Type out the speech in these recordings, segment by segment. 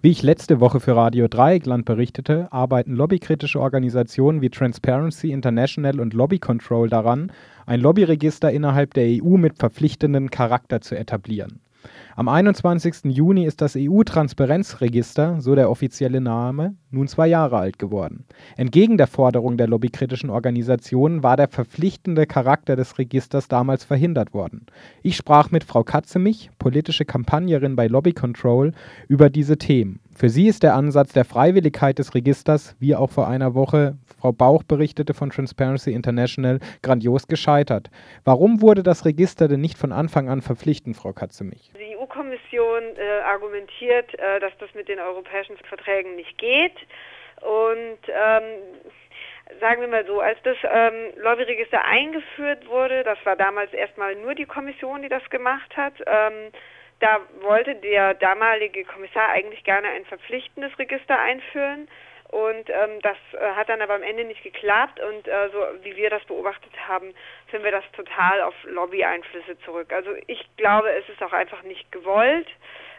Wie ich letzte Woche für Radio Dreieckland berichtete, arbeiten lobbykritische Organisationen wie Transparency International und Lobby Control daran, ein Lobbyregister innerhalb der EU mit verpflichtendem Charakter zu etablieren. Am 21. Juni ist das EU-Transparenzregister, so der offizielle Name, nun zwei Jahre alt geworden. Entgegen der Forderung der lobbykritischen Organisationen war der verpflichtende Charakter des Registers damals verhindert worden. Ich sprach mit Frau Katzemich, politische Kampagnerin bei Lobby Control, über diese Themen. Für sie ist der Ansatz der Freiwilligkeit des Registers, wie auch vor einer Woche Frau Bauch berichtete von Transparency International, grandios gescheitert. Warum wurde das Register denn nicht von Anfang an verpflichtend, Frau Katzemich? Die EU-Kommission äh, argumentiert, äh, dass das mit den europäischen Verträgen nicht geht. Und ähm, sagen wir mal so, als das ähm, Lobbyregister eingeführt wurde, das war damals erstmal nur die Kommission, die das gemacht hat. Ähm, da wollte der damalige Kommissar eigentlich gerne ein verpflichtendes Register einführen. Und ähm, das äh, hat dann aber am Ende nicht geklappt. Und äh, so wie wir das beobachtet haben, finden wir das total auf Lobby-Einflüsse zurück. Also ich glaube, es ist auch einfach nicht gewollt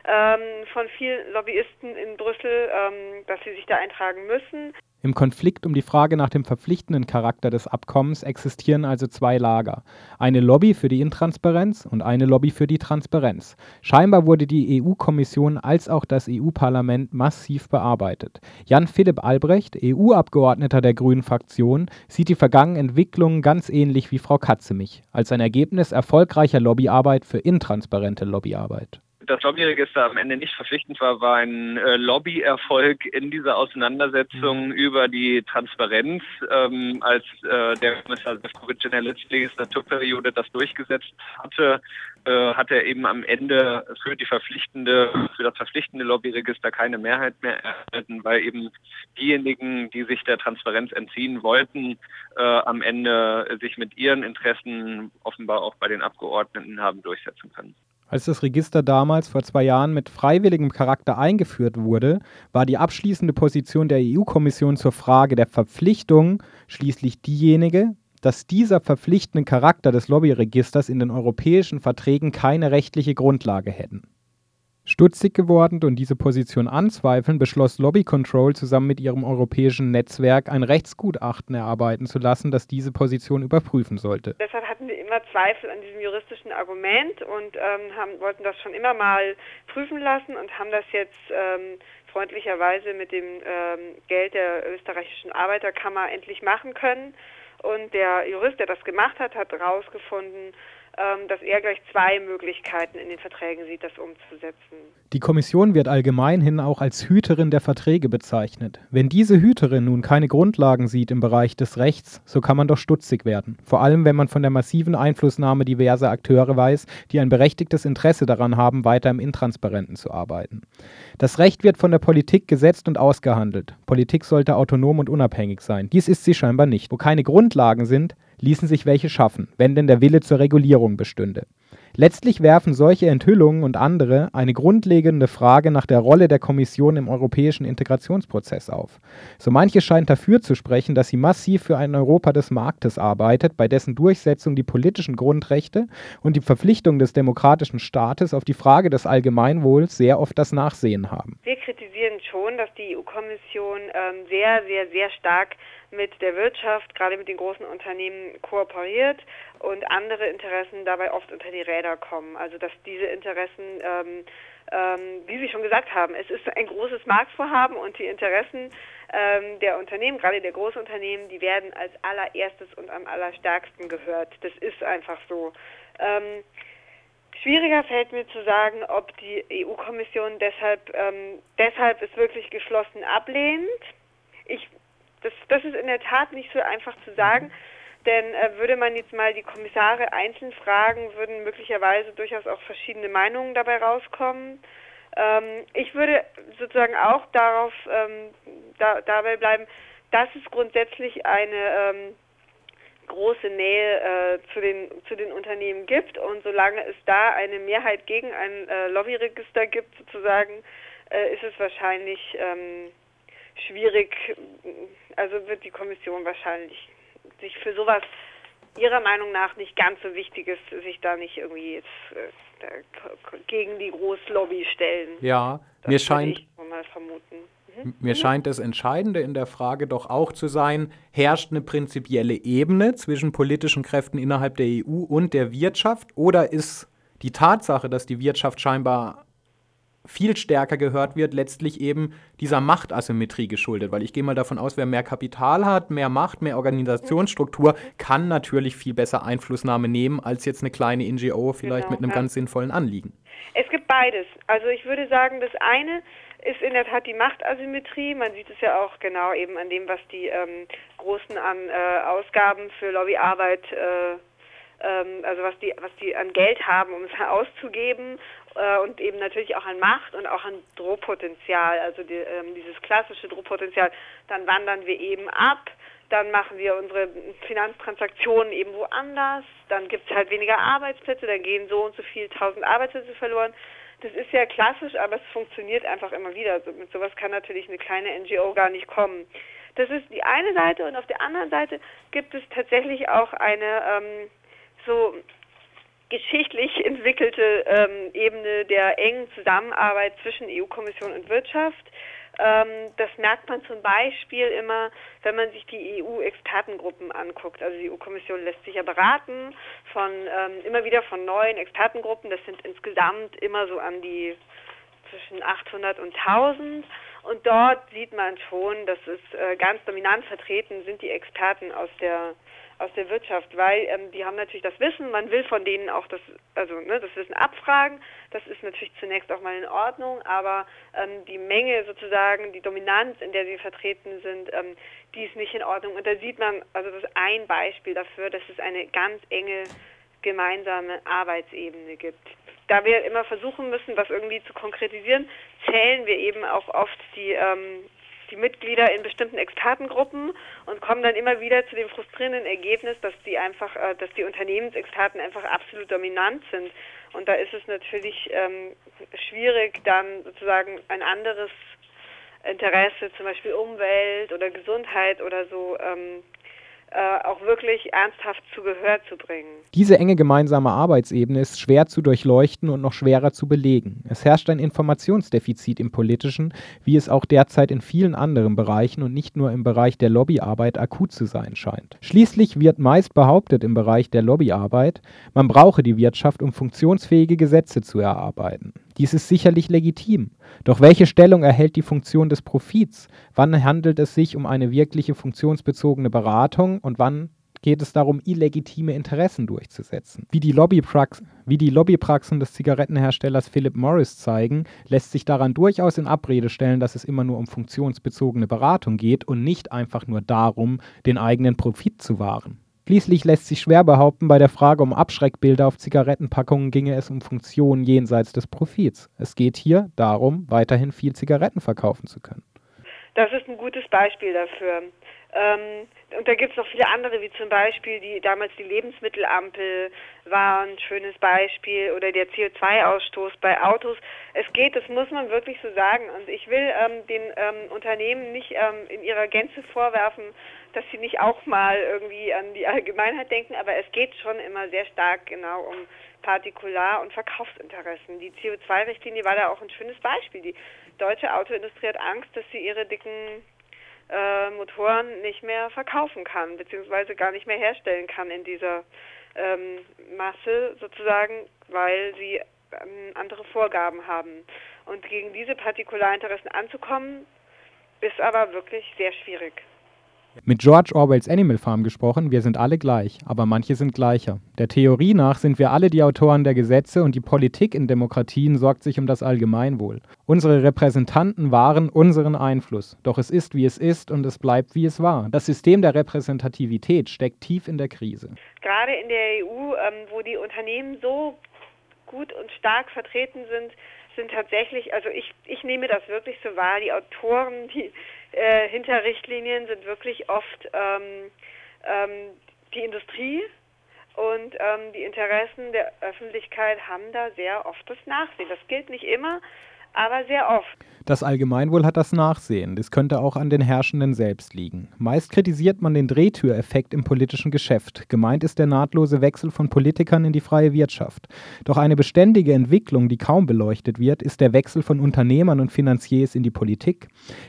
ähm, von vielen Lobbyisten in Brüssel, ähm, dass sie sich da eintragen müssen. Im Konflikt um die Frage nach dem verpflichtenden Charakter des Abkommens existieren also zwei Lager. Eine Lobby für die Intransparenz und eine Lobby für die Transparenz. Scheinbar wurde die EU-Kommission als auch das EU-Parlament massiv bearbeitet. Jan-Philipp Albrecht, EU-Abgeordneter der Grünen Fraktion, sieht die vergangenen Entwicklungen ganz ähnlich wie Frau Katzemich, als ein Ergebnis erfolgreicher Lobbyarbeit für intransparente Lobbyarbeit das Lobbyregister am Ende nicht verpflichtend war, war ein äh, Lobbyerfolg in dieser Auseinandersetzung mhm. über die Transparenz, ähm, als äh, der Kommissar Sefcovic in der letzten Legislaturperiode das durchgesetzt hatte, äh, hat er eben am Ende für die verpflichtende, für das verpflichtende Lobbyregister keine Mehrheit mehr erhalten, weil eben diejenigen, die sich der Transparenz entziehen wollten, äh, am Ende sich mit ihren Interessen offenbar auch bei den Abgeordneten haben durchsetzen können. Als das Register damals vor zwei Jahren mit freiwilligem Charakter eingeführt wurde, war die abschließende Position der EU-Kommission zur Frage der Verpflichtung schließlich diejenige, dass dieser verpflichtende Charakter des Lobbyregisters in den europäischen Verträgen keine rechtliche Grundlage hätten. Stutzig geworden und diese Position anzweifeln, beschloss Lobby Control zusammen mit ihrem europäischen Netzwerk ein Rechtsgutachten erarbeiten zu lassen, das diese Position überprüfen sollte. Deshalb hatten wir immer Zweifel an diesem juristischen Argument und ähm, haben, wollten das schon immer mal prüfen lassen und haben das jetzt ähm, freundlicherweise mit dem ähm, Geld der österreichischen Arbeiterkammer endlich machen können. Und der Jurist, der das gemacht hat, hat herausgefunden, dass er gleich zwei Möglichkeiten in den Verträgen sieht, das umzusetzen. Die Kommission wird allgemeinhin auch als Hüterin der Verträge bezeichnet. Wenn diese Hüterin nun keine Grundlagen sieht im Bereich des Rechts, so kann man doch stutzig werden. Vor allem, wenn man von der massiven Einflussnahme diverser Akteure weiß, die ein berechtigtes Interesse daran haben, weiter im Intransparenten zu arbeiten. Das Recht wird von der Politik gesetzt und ausgehandelt. Politik sollte autonom und unabhängig sein. Dies ist sie scheinbar nicht. Wo keine Grundlagen sind, ließen sich welche schaffen, wenn denn der Wille zur Regulierung bestünde. Letztlich werfen solche Enthüllungen und andere eine grundlegende Frage nach der Rolle der Kommission im europäischen Integrationsprozess auf. So manches scheint dafür zu sprechen, dass sie massiv für ein Europa des Marktes arbeitet, bei dessen Durchsetzung die politischen Grundrechte und die Verpflichtung des demokratischen Staates auf die Frage des Allgemeinwohls sehr oft das Nachsehen haben. Wir kritisieren schon, dass die EU-Kommission ähm, sehr, sehr, sehr stark mit der Wirtschaft, gerade mit den großen Unternehmen kooperiert und andere Interessen dabei oft unter die Räder kommen. Also dass diese Interessen, ähm, ähm, wie Sie schon gesagt haben, es ist ein großes Marktvorhaben und die Interessen ähm, der Unternehmen, gerade der Großunternehmen, die werden als allererstes und am allerstärksten gehört. Das ist einfach so. Ähm, Schwieriger fällt mir zu sagen, ob die EU-Kommission deshalb, ähm, deshalb es wirklich geschlossen ablehnt. Ich das, ist in der Tat nicht so einfach zu sagen, denn äh, würde man jetzt mal die Kommissare einzeln fragen, würden möglicherweise durchaus auch verschiedene Meinungen dabei rauskommen. Ähm, ich würde sozusagen auch darauf ähm, da, dabei bleiben, dass es grundsätzlich eine ähm, große Nähe äh, zu den zu den Unternehmen gibt und solange es da eine Mehrheit gegen ein äh, Lobbyregister gibt sozusagen äh, ist es wahrscheinlich ähm, schwierig also wird die Kommission wahrscheinlich sich für sowas ihrer Meinung nach nicht ganz so Wichtiges, sich da nicht irgendwie jetzt äh, gegen die Großlobby stellen. Ja, das mir scheint, Mhm. Mir scheint das Entscheidende in der Frage doch auch zu sein, herrscht eine prinzipielle Ebene zwischen politischen Kräften innerhalb der EU und der Wirtschaft oder ist die Tatsache, dass die Wirtschaft scheinbar viel stärker gehört wird, letztlich eben dieser Machtasymmetrie geschuldet. Weil ich gehe mal davon aus, wer mehr Kapital hat, mehr Macht, mehr Organisationsstruktur, kann natürlich viel besser Einflussnahme nehmen als jetzt eine kleine NGO vielleicht genau, mit einem ja. ganz sinnvollen Anliegen. Es gibt beides. Also ich würde sagen, das eine ist in der Tat die Machtasymmetrie. Man sieht es ja auch genau eben an dem, was die ähm, Großen an äh, Ausgaben für Lobbyarbeit äh, ähm, also was die, was die an Geld haben, um es auszugeben äh, und eben natürlich auch an Macht und auch an Drohpotenzial, also die, ähm, dieses klassische Drohpotenzial, dann wandern wir eben ab, dann machen wir unsere Finanztransaktionen eben woanders, dann gibt es halt weniger Arbeitsplätze, dann gehen so und so viel tausend Arbeitsplätze verloren. Das ist ja klassisch, aber es funktioniert einfach immer wieder. Also mit sowas kann natürlich eine kleine NGO gar nicht kommen. Das ist die eine Seite und auf der anderen Seite gibt es tatsächlich auch eine ähm, so geschichtlich entwickelte ähm, Ebene der engen Zusammenarbeit zwischen EU-Kommission und Wirtschaft. Ähm, das merkt man zum Beispiel immer, wenn man sich die EU-Expertengruppen anguckt. Also die EU-Kommission lässt sich ja beraten von ähm, immer wieder von neuen Expertengruppen. Das sind insgesamt immer so an die zwischen 800 und 1000. Und dort sieht man schon, dass es äh, ganz dominant vertreten sind die Experten aus der aus der Wirtschaft, weil ähm, die haben natürlich das Wissen, man will von denen auch das, also ne, das Wissen abfragen. Das ist natürlich zunächst auch mal in Ordnung, aber ähm, die Menge sozusagen, die Dominanz, in der sie vertreten sind, ähm, die ist nicht in Ordnung. Und da sieht man, also das ist ein Beispiel dafür, dass es eine ganz enge gemeinsame Arbeitsebene gibt. Da wir immer versuchen müssen, was irgendwie zu konkretisieren, zählen wir eben auch oft die ähm, die Mitglieder in bestimmten Expertengruppen und kommen dann immer wieder zu dem frustrierenden Ergebnis, dass die einfach, äh, dass die Unternehmensexperten einfach absolut dominant sind. Und da ist es natürlich ähm, schwierig, dann sozusagen ein anderes Interesse, zum Beispiel Umwelt oder Gesundheit oder so, ähm, äh, auch wirklich ernsthaft zu Gehör zu bringen. Diese enge gemeinsame Arbeitsebene ist schwer zu durchleuchten und noch schwerer zu belegen. Es herrscht ein Informationsdefizit im politischen, wie es auch derzeit in vielen anderen Bereichen und nicht nur im Bereich der Lobbyarbeit akut zu sein scheint. Schließlich wird meist behauptet im Bereich der Lobbyarbeit, man brauche die Wirtschaft, um funktionsfähige Gesetze zu erarbeiten. Dies ist sicherlich legitim. Doch welche Stellung erhält die Funktion des Profits? Wann handelt es sich um eine wirkliche funktionsbezogene Beratung und wann geht es darum, illegitime Interessen durchzusetzen. Wie die, Lobbyprax wie die Lobbypraxen des Zigarettenherstellers Philip Morris zeigen, lässt sich daran durchaus in Abrede stellen, dass es immer nur um funktionsbezogene Beratung geht und nicht einfach nur darum, den eigenen Profit zu wahren. Schließlich lässt sich schwer behaupten, bei der Frage um Abschreckbilder auf Zigarettenpackungen ginge es um Funktionen jenseits des Profits. Es geht hier darum, weiterhin viel Zigaretten verkaufen zu können. Das ist ein gutes Beispiel dafür. Ähm, und da gibt es noch viele andere, wie zum Beispiel die damals die Lebensmittelampel war ein schönes Beispiel oder der CO2-Ausstoß bei Autos. Es geht, das muss man wirklich so sagen. Und ich will ähm, den ähm, Unternehmen nicht ähm, in ihrer Gänze vorwerfen, dass sie nicht auch mal irgendwie an die Allgemeinheit denken, aber es geht schon immer sehr stark genau um Partikular- und Verkaufsinteressen. Die CO2-Richtlinie war da auch ein schönes Beispiel. Die deutsche Autoindustrie hat Angst, dass sie ihre dicken äh, Motoren nicht mehr verkaufen kann, beziehungsweise gar nicht mehr herstellen kann in dieser ähm, Masse sozusagen, weil sie ähm, andere Vorgaben haben. Und gegen diese Partikularinteressen anzukommen, ist aber wirklich sehr schwierig. Mit George Orwells Animal Farm gesprochen, wir sind alle gleich, aber manche sind gleicher. Der Theorie nach sind wir alle die Autoren der Gesetze und die Politik in Demokratien sorgt sich um das Allgemeinwohl. Unsere Repräsentanten wahren unseren Einfluss, doch es ist, wie es ist und es bleibt, wie es war. Das System der Repräsentativität steckt tief in der Krise. Gerade in der EU, ähm, wo die Unternehmen so gut und stark vertreten sind, sind tatsächlich, also ich, ich nehme das wirklich so wahr, die Autoren, die äh, hinter Richtlinien sind wirklich oft ähm, ähm, die Industrie und ähm, die Interessen der Öffentlichkeit haben da sehr oft das Nachsehen. Das gilt nicht immer, aber sehr oft. Das Allgemeinwohl hat das Nachsehen. Das könnte auch an den Herrschenden selbst liegen. Meist kritisiert man den Drehtüreffekt im politischen Geschäft. Gemeint ist der nahtlose Wechsel von Politikern in die freie Wirtschaft. Doch eine beständige Entwicklung, die kaum beleuchtet wird, ist der Wechsel von Unternehmern und Finanziers in die Politik.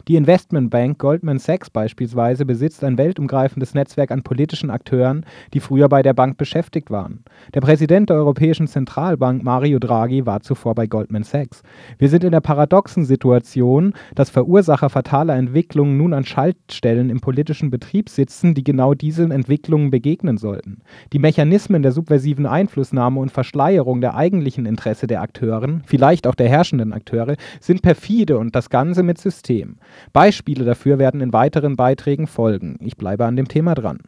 Die Investmentbank Goldman Sachs beispielsweise besitzt ein weltumgreifendes Netzwerk an politischen Akteuren, die früher bei der Bank beschäftigt waren. Der Präsident der Europäischen Zentralbank Mario Draghi war zuvor bei Goldman Sachs. Wir sind in der paradoxen Situation, dass Verursacher fataler Entwicklungen nun an Schaltstellen im politischen Betrieb sitzen, die genau diesen Entwicklungen begegnen sollten. Die Mechanismen der subversiven Einflussnahme und Verschleierung der eigentlichen Interesse der Akteuren, vielleicht auch der herrschenden Akteure, sind perfide und das Ganze mit System. Beispiele dafür werden in weiteren Beiträgen folgen. Ich bleibe an dem Thema dran.